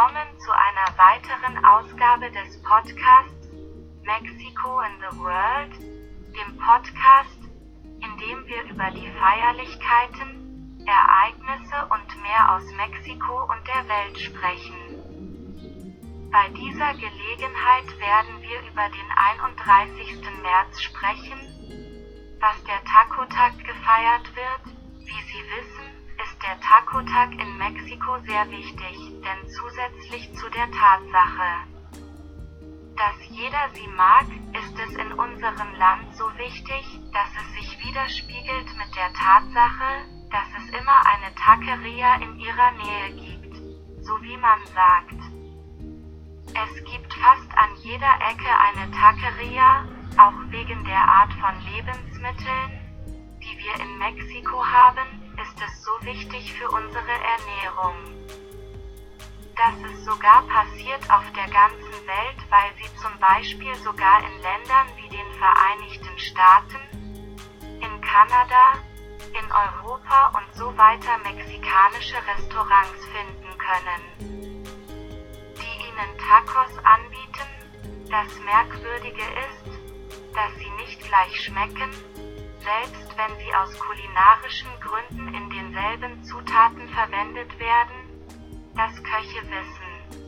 willkommen zu einer weiteren Ausgabe des Podcasts Mexico in the World, dem Podcast, in dem wir über die Feierlichkeiten, Ereignisse und mehr aus Mexiko und der Welt sprechen. Bei dieser Gelegenheit werden wir über den 31. März sprechen, was der Taco-Tag gefeiert wird. Wie Sie wissen, der Taco-Tag in Mexiko sehr wichtig, denn zusätzlich zu der Tatsache, dass jeder sie mag, ist es in unserem Land so wichtig, dass es sich widerspiegelt mit der Tatsache, dass es immer eine Taqueria in ihrer Nähe gibt, so wie man sagt. Es gibt fast an jeder Ecke eine Taqueria, auch wegen der Art von Lebensmitteln, die wir in Mexiko haben, es so wichtig für unsere Ernährung. Das ist sogar passiert auf der ganzen Welt, weil sie zum Beispiel sogar in Ländern wie den Vereinigten Staaten, in Kanada, in Europa und so weiter mexikanische Restaurants finden können, die ihnen Tacos anbieten. Das Merkwürdige ist, dass sie nicht gleich schmecken, selbst wenn sie aus kulinarischen Gründen in denselben Zutaten verwendet werden, dass Köche wissen,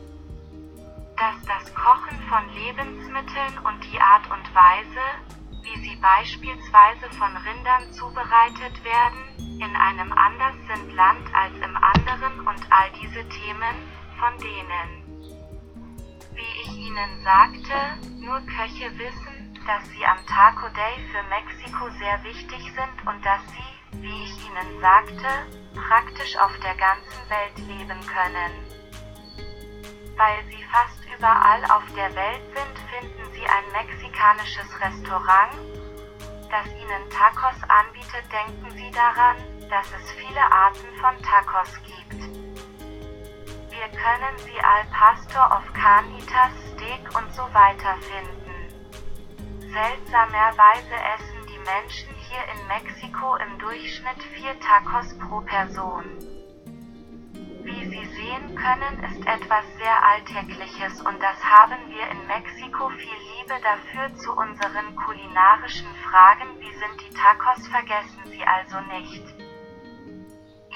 dass das Kochen von Lebensmitteln und die Art und Weise, wie sie beispielsweise von Rindern zubereitet werden, in einem anders sind Land als im anderen und all diese Themen, von denen, wie ich Ihnen sagte, nur Köche wissen, dass sie am Taco Day für Mexiko sehr wichtig sind und dass sie, wie ich Ihnen sagte, praktisch auf der ganzen Welt leben können. Weil sie fast überall auf der Welt sind, finden Sie ein mexikanisches Restaurant, das Ihnen Tacos anbietet. Denken Sie daran, dass es viele Arten von Tacos gibt. Wir können sie al Pastor of Carnitas, Steak und so weiter finden. Seltsamerweise essen die Menschen hier in Mexiko im Durchschnitt vier Tacos pro Person. Wie Sie sehen können, ist etwas sehr Alltägliches und das haben wir in Mexiko viel Liebe dafür zu unseren kulinarischen Fragen. Wie sind die Tacos? Vergessen Sie also nicht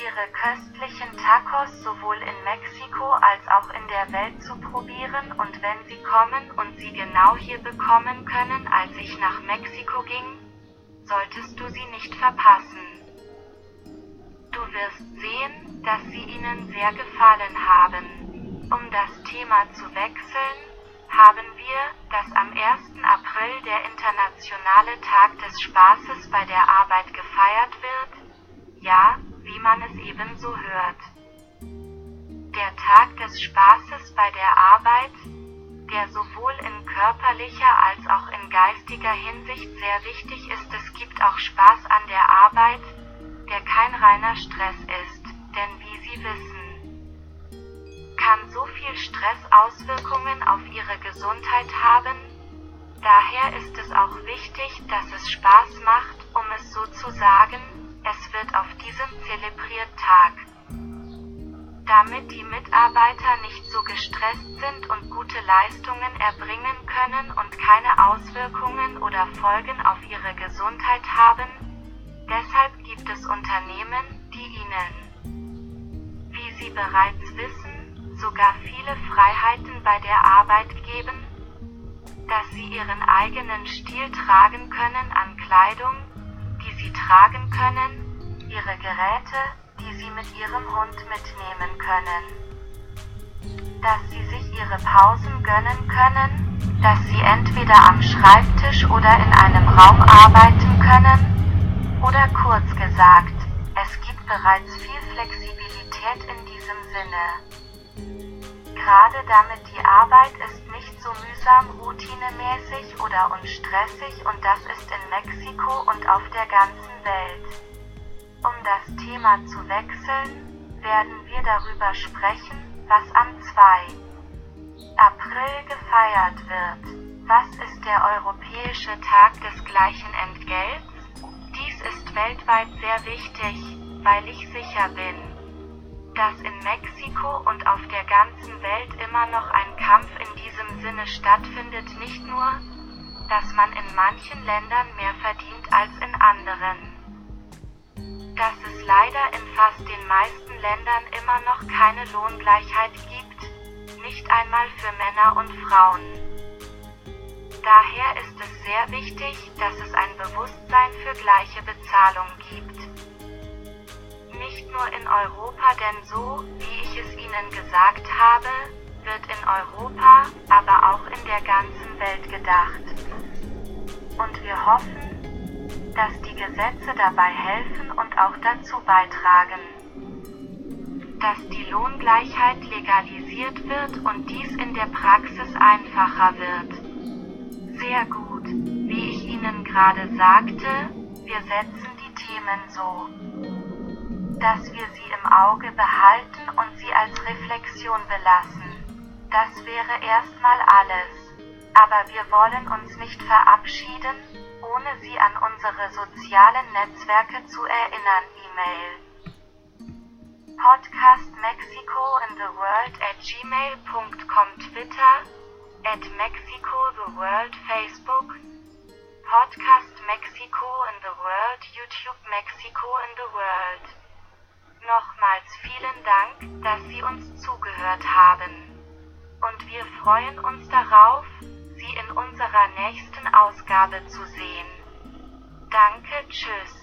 ihre köstlichen Tacos sowohl in Mexiko als auch in der Welt zu probieren und wenn sie kommen und sie genau hier bekommen können, als ich nach Mexiko ging, solltest du sie nicht verpassen. Du wirst sehen, dass sie ihnen sehr gefallen haben. Um das Thema zu wechseln, haben wir, dass am 1. April der internationale Tag des Spaßes bei der Arbeit gefeiert wird. Ja, wie man es ebenso hört. Der Tag des Spaßes bei der Arbeit, der sowohl in körperlicher als auch in geistiger Hinsicht sehr wichtig ist. Es gibt auch Spaß an der Arbeit, der kein reiner Stress ist, denn wie Sie wissen, kann so viel Stress Auswirkungen auf Ihre Gesundheit haben. Daher ist es auch wichtig, dass es Spaß macht, um es so zu sagen, es wird auf diesem zelebriert Tag. Damit die Mitarbeiter nicht so gestresst sind und gute Leistungen erbringen können und keine Auswirkungen oder Folgen auf ihre Gesundheit haben, deshalb gibt es Unternehmen, die ihnen, wie sie bereits wissen, sogar viele Freiheiten bei der Arbeit geben, dass sie ihren eigenen Stil tragen können an Kleidung, sie tragen können, ihre Geräte, die sie mit ihrem Hund mitnehmen können. Dass sie sich ihre Pausen gönnen können, dass sie entweder am Schreibtisch oder in einem Raum arbeiten können, oder kurz gesagt, es gibt bereits viel Flexibilität in diesem Sinne. Gerade damit die Arbeit ist nicht so mühsam routinemäßig oder unstressig und das ist in Mexiko und auf der ganzen Welt. Um das Thema zu wechseln, werden wir darüber sprechen, was am 2. April gefeiert wird. Was ist der Europäische Tag des gleichen Entgelts? Dies ist weltweit sehr wichtig, weil ich sicher bin, dass in Mexiko und auf der ganzen Welt immer noch ein Kampf in diesem Sinne stattfindet, nicht nur, dass man in manchen Ländern mehr verdient als in anderen. Dass es leider in fast den meisten Ländern immer noch keine Lohngleichheit gibt, nicht einmal für Männer und Frauen. Daher ist es sehr wichtig, dass es ein Bewusstsein für gleiche Bezahlung gibt. Nicht nur in Europa, denn so, wie ich es Ihnen gesagt habe, wird in Europa, aber auch in der ganzen Welt gedacht. Und wir hoffen, dass die Gesetze dabei helfen und auch dazu beitragen, dass die Lohngleichheit legalisiert wird und dies in der Praxis einfacher wird. Sehr gut, wie ich Ihnen gerade sagte, wir setzen die Themen so, dass wir sie im Auge behalten und sie als Reflexion belassen. Das wäre erstmal alles. Aber wir wollen uns nicht verabschieden, ohne Sie an unsere sozialen Netzwerke zu erinnern. E-Mail Podcast Mexico in the World at gmail.com Twitter at Mexico the World Facebook Podcast Mexico in the World YouTube Mexico in the World Nochmals vielen Dank, dass Sie uns zugehört haben und wir freuen uns darauf, Sie in unserer nächsten Ausgabe zu sehen. Danke, tschüss.